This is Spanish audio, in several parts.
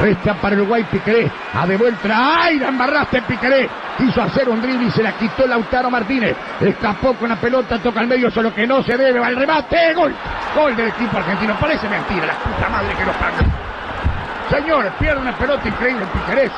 Resta para Uruguay Piqueré. A de vuelta. ¡Ay! La embarraste Piqueré. Quiso hacer un drible y se la quitó Lautaro Martínez. Escapó con la pelota, toca al medio, solo que no se debe. Va el remate. Gol. Gol del equipo argentino. Parece mentira. La puta madre que lo paga. Señores, pierde una pelota increíble Piquerés.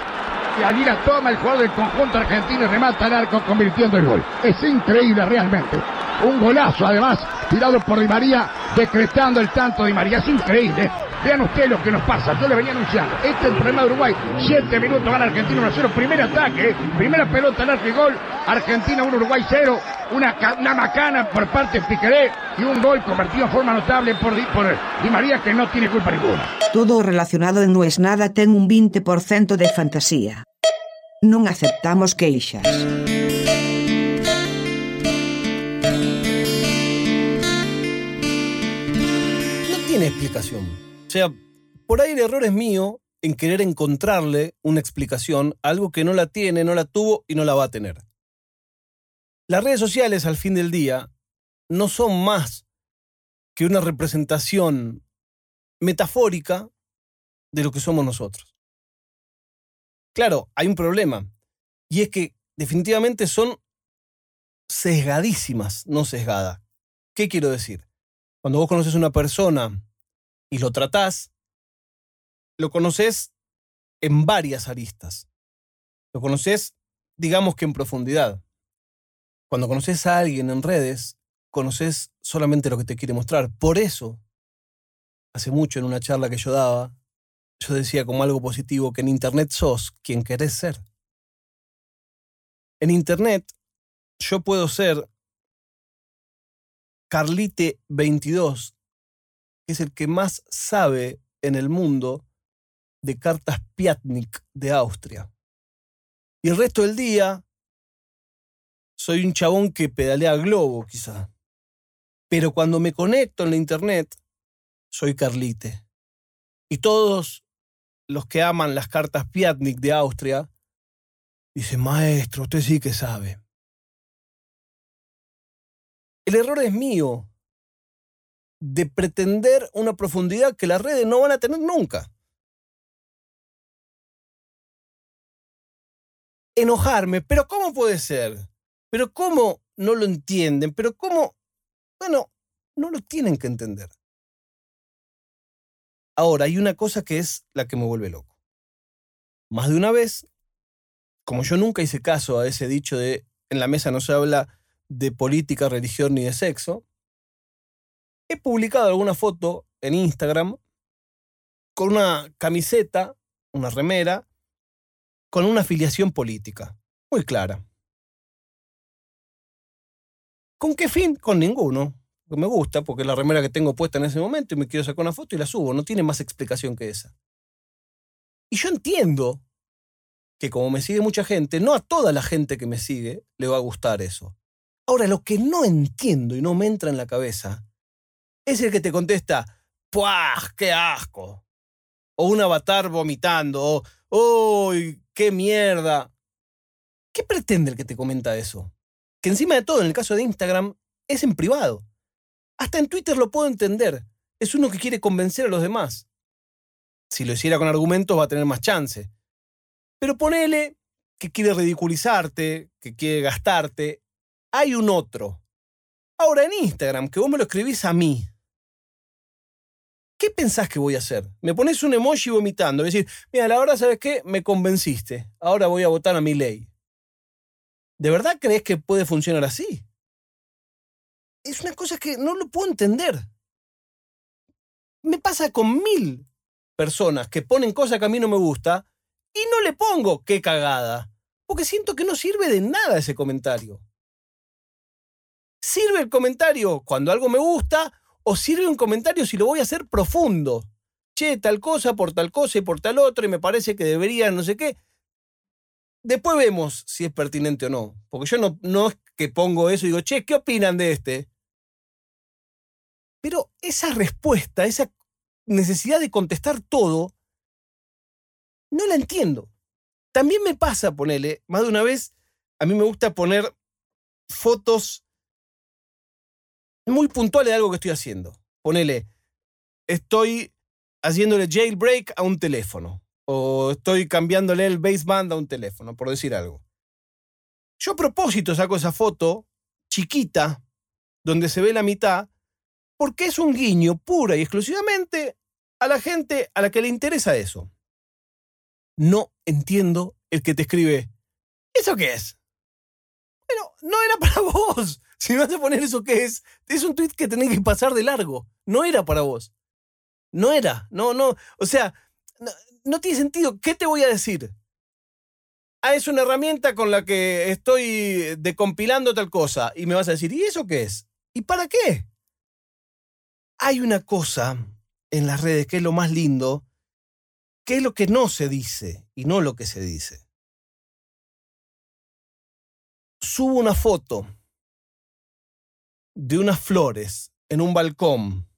Y allí toma el jugador del conjunto argentino y remata al arco convirtiendo el gol. Es increíble realmente. Un golazo además, tirado por Di María, decretando el tanto de María. Es increíble. Vean ustedes lo que nos pasa. Yo le venía anunciando. Este es el problema de Uruguay. Siete minutos gana Argentina 1 0. Primer ataque. Primera pelota al arco y gol. Argentina 1, Uruguay 0. Una, una macana por parte de Piqueré. Y un gol convertido en forma notable por Di, por Di María que no tiene culpa ninguna. Todo relacionado en No es Nada ten un 20% de fantasía. Non aceptamos queixas. No tiene explicación. Sea, por ahí el error es mío en querer encontrarle una explicación a algo que no la tiene, no la tuvo y no la va a tener. Las redes sociales al fin del día no son más que una representación metafórica de lo que somos nosotros. Claro, hay un problema, y es que definitivamente son sesgadísimas, no sesgadas. ¿Qué quiero decir? Cuando vos conoces a una persona y lo tratás, lo conoces en varias aristas. Lo conoces, digamos que en profundidad. Cuando conoces a alguien en redes, conoces solamente lo que te quiere mostrar. Por eso, hace mucho en una charla que yo daba, yo decía como algo positivo que en Internet sos quien querés ser. En Internet yo puedo ser Carlite22, es el que más sabe en el mundo de cartas Piatnik de Austria. Y el resto del día soy un chabón que pedalea globo, quizá. Pero cuando me conecto en la internet, soy Carlite. Y todos los que aman las cartas Piatnik de Austria dicen, maestro, usted sí que sabe. El error es mío de pretender una profundidad que las redes no van a tener nunca. Enojarme, pero ¿cómo puede ser? Pero ¿cómo no lo entienden? Pero ¿cómo? Bueno, no lo tienen que entender. Ahora, hay una cosa que es la que me vuelve loco. Más de una vez, como yo nunca hice caso a ese dicho de en la mesa no se habla de política, religión ni de sexo, he publicado alguna foto en Instagram con una camiseta, una remera, con una afiliación política, muy clara. ¿Con qué fin? Con ninguno. Me gusta, porque es la remera que tengo puesta en ese momento y me quiero sacar una foto y la subo. No tiene más explicación que esa. Y yo entiendo que como me sigue mucha gente, no a toda la gente que me sigue le va a gustar eso. Ahora, lo que no entiendo y no me entra en la cabeza es el que te contesta, ¡puah! ¡Qué asco! O un avatar vomitando, o ¡uy! ¡Qué mierda! ¿Qué pretende el que te comenta eso? Que encima de todo, en el caso de Instagram, es en privado. Hasta en Twitter lo puedo entender. Es uno que quiere convencer a los demás. Si lo hiciera con argumentos va a tener más chance. Pero ponele que quiere ridiculizarte, que quiere gastarte. Hay un otro. Ahora en Instagram, que vos me lo escribís a mí. ¿Qué pensás que voy a hacer? Me pones un emoji vomitando. Es decir, mira, la verdad, ¿sabes qué? Me convenciste. Ahora voy a votar a mi ley. ¿De verdad crees que puede funcionar así? Es una cosa que no lo puedo entender. Me pasa con mil personas que ponen cosas que a mí no me gusta y no le pongo qué cagada, porque siento que no sirve de nada ese comentario. Sirve el comentario cuando algo me gusta o sirve un comentario si lo voy a hacer profundo. Che, tal cosa por tal cosa y por tal otra y me parece que debería no sé qué. Después vemos si es pertinente o no. Porque yo no, no es que pongo eso y digo, che, ¿qué opinan de este? Pero esa respuesta, esa necesidad de contestar todo, no la entiendo. También me pasa, ponele, más de una vez, a mí me gusta poner fotos muy puntuales de algo que estoy haciendo. Ponele, estoy haciéndole jailbreak a un teléfono. o estoy cambiándole el baseband a un teléfono, por decir algo. Yo a propósito saco esa foto chiquita, donde se ve la mitad, porque es un guiño pura y exclusivamente a la gente a la que le interesa eso. No entiendo el que te escribe, ¿eso qué es? Bueno, no era para vos. Si vas a poner eso qué es, es un tweet que tenés que pasar de largo. No era para vos. No era, no, no. O sea, no, tiene sentido. ¿Qué te voy a decir? Ah, es una herramienta con la que estoy decompilando tal cosa. Y me vas a decir, ¿y eso qué es? ¿Y para qué? Hay una cosa en las redes que es lo más lindo, que es lo que no se dice y no lo que se dice. Subo una foto de unas flores en un balcón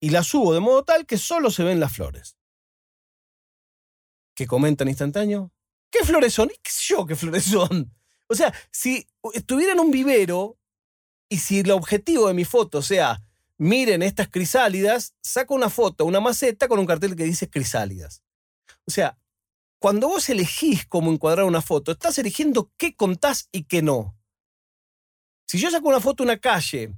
y la subo de modo tal que solo se ven las flores. ¿Qué comentan instantáneo? ¿Qué flores son? ¿Y qué yo qué flores son? O sea, si estuviera en un vivero y si el objetivo de mi foto sea, miren estas crisálidas, saco una foto, una maceta con un cartel que dice crisálidas. O sea, cuando vos elegís cómo encuadrar una foto, estás eligiendo qué contás y qué no. Si yo saco una foto de una calle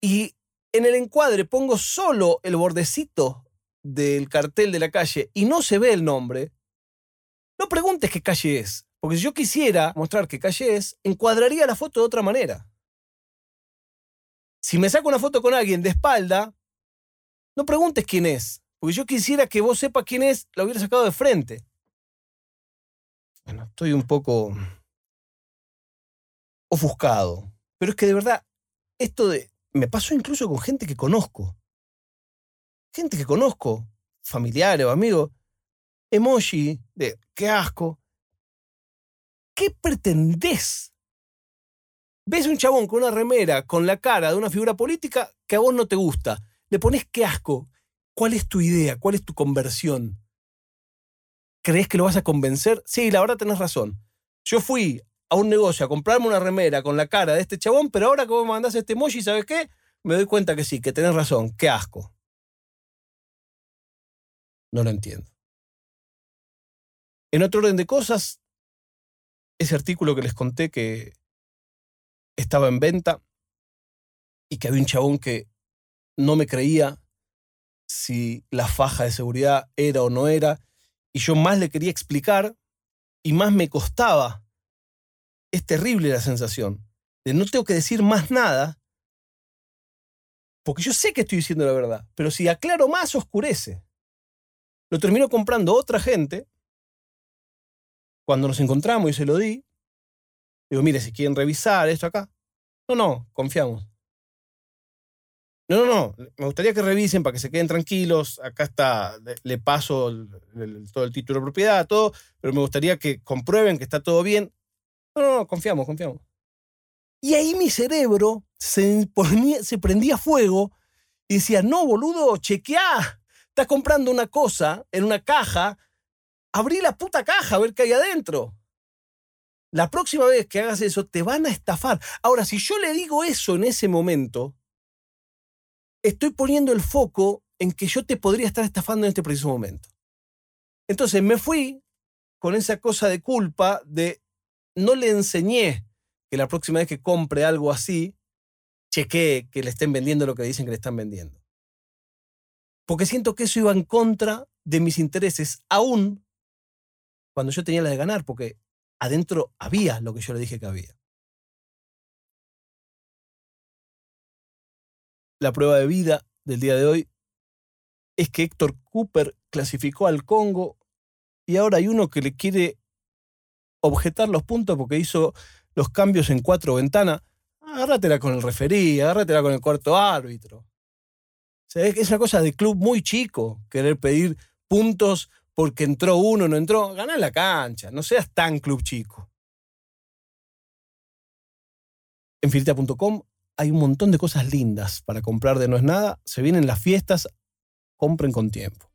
y en el encuadre pongo solo el bordecito del cartel de la calle y no se ve el nombre, no preguntes qué calle es, porque si yo quisiera mostrar qué calle es, encuadraría la foto de otra manera. Si me saco una foto con alguien de espalda, no preguntes quién es, porque yo quisiera que vos sepas quién es, la hubiera sacado de frente. Bueno, estoy un poco ofuscado, pero es que de verdad, esto de me pasó incluso con gente que conozco. Gente que conozco, familiares o amigos. Emoji de qué asco. ¿Qué pretendés? Ves un chabón con una remera con la cara de una figura política que a vos no te gusta. Le pones qué asco. ¿Cuál es tu idea? ¿Cuál es tu conversión? ¿Crees que lo vas a convencer? Sí, la verdad tenés razón. Yo fui a un negocio a comprarme una remera con la cara de este chabón, pero ahora como me mandás este emoji, ¿sabes qué? Me doy cuenta que sí, que tenés razón, qué asco. No lo entiendo. En otro orden de cosas, ese artículo que les conté que estaba en venta y que había un chabón que no me creía si la faja de seguridad era o no era, y yo más le quería explicar y más me costaba es terrible la sensación de no tengo que decir más nada, porque yo sé que estoy diciendo la verdad, pero si aclaro más oscurece. Lo termino comprando otra gente. Cuando nos encontramos y se lo di, digo, mire, si quieren revisar esto acá. No, no, confiamos. No, no, no. Me gustaría que revisen para que se queden tranquilos. Acá está, le paso todo el título de propiedad, todo, pero me gustaría que comprueben que está todo bien. No, no, no, confiamos, confiamos. Y ahí mi cerebro se, se prendía fuego y decía, no, boludo, chequeá. Estás comprando una cosa en una caja, abrí la puta caja a ver qué hay adentro. La próxima vez que hagas eso, te van a estafar. Ahora, si yo le digo eso en ese momento, estoy poniendo el foco en que yo te podría estar estafando en este preciso momento. Entonces me fui con esa cosa de culpa de no le enseñé que la próxima vez que compre algo así, chequee que le estén vendiendo lo que dicen que le están vendiendo. Porque siento que eso iba en contra de mis intereses, aún cuando yo tenía la de ganar, porque adentro había lo que yo le dije que había. La prueba de vida del día de hoy es que Héctor Cooper clasificó al Congo y ahora hay uno que le quiere objetar los puntos porque hizo los cambios en cuatro ventanas. Agárratela con el referí, agárratela con el cuarto árbitro. es una cosa de club muy chico querer pedir puntos porque entró uno, no entró. Gana la cancha, no seas tan club chico. En filita.com hay un montón de cosas lindas para comprar de No es Nada. Se vienen las fiestas, compren con tiempo.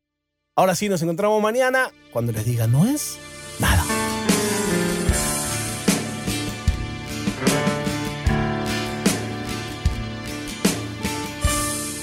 Ahora sí, nos encontramos mañana cuando les diga No es nada.